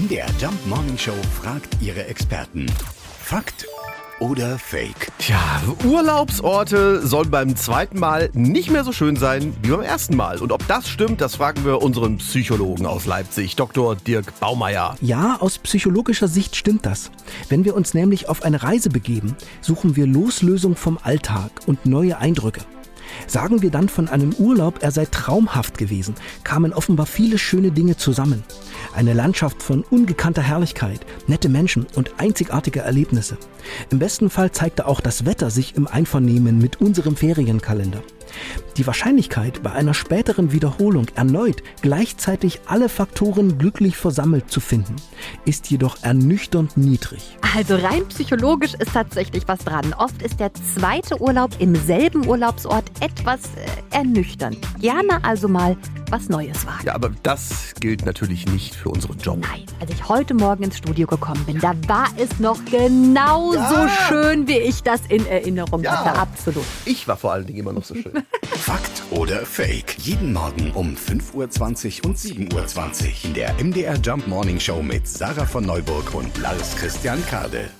MDR Jump Morning Show fragt ihre Experten. Fakt oder Fake? Tja, Urlaubsorte sollen beim zweiten Mal nicht mehr so schön sein wie beim ersten Mal. Und ob das stimmt, das fragen wir unseren Psychologen aus Leipzig, Dr. Dirk Baumeier. Ja, aus psychologischer Sicht stimmt das. Wenn wir uns nämlich auf eine Reise begeben, suchen wir Loslösung vom Alltag und neue Eindrücke. Sagen wir dann von einem Urlaub, er sei traumhaft gewesen, kamen offenbar viele schöne Dinge zusammen. Eine Landschaft von ungekannter Herrlichkeit, nette Menschen und einzigartige Erlebnisse. Im besten Fall zeigte auch das Wetter sich im Einvernehmen mit unserem Ferienkalender. Die Wahrscheinlichkeit, bei einer späteren Wiederholung erneut gleichzeitig alle Faktoren glücklich versammelt zu finden, ist jedoch ernüchternd niedrig. Also rein psychologisch ist tatsächlich was dran. Oft ist der zweite Urlaub im selben Urlaubsort etwas äh, ernüchternd. Gerne also mal was Neues wagen. Ja, aber das gilt natürlich nicht für unseren Job. Nein, als ich heute Morgen ins Studio gekommen bin, da war es noch genauso Ja. schön, wie ich das in Erinnerung Ja. hatte. Absolut. Ich war vor allen Dingen immer noch so schön. Fakt oder Fake? Jeden Morgen um 5.20 Uhr und 7.20 Uhr in der MDR Jump Morning Show mit Sarah von Neuburg und Lars Christian Kade.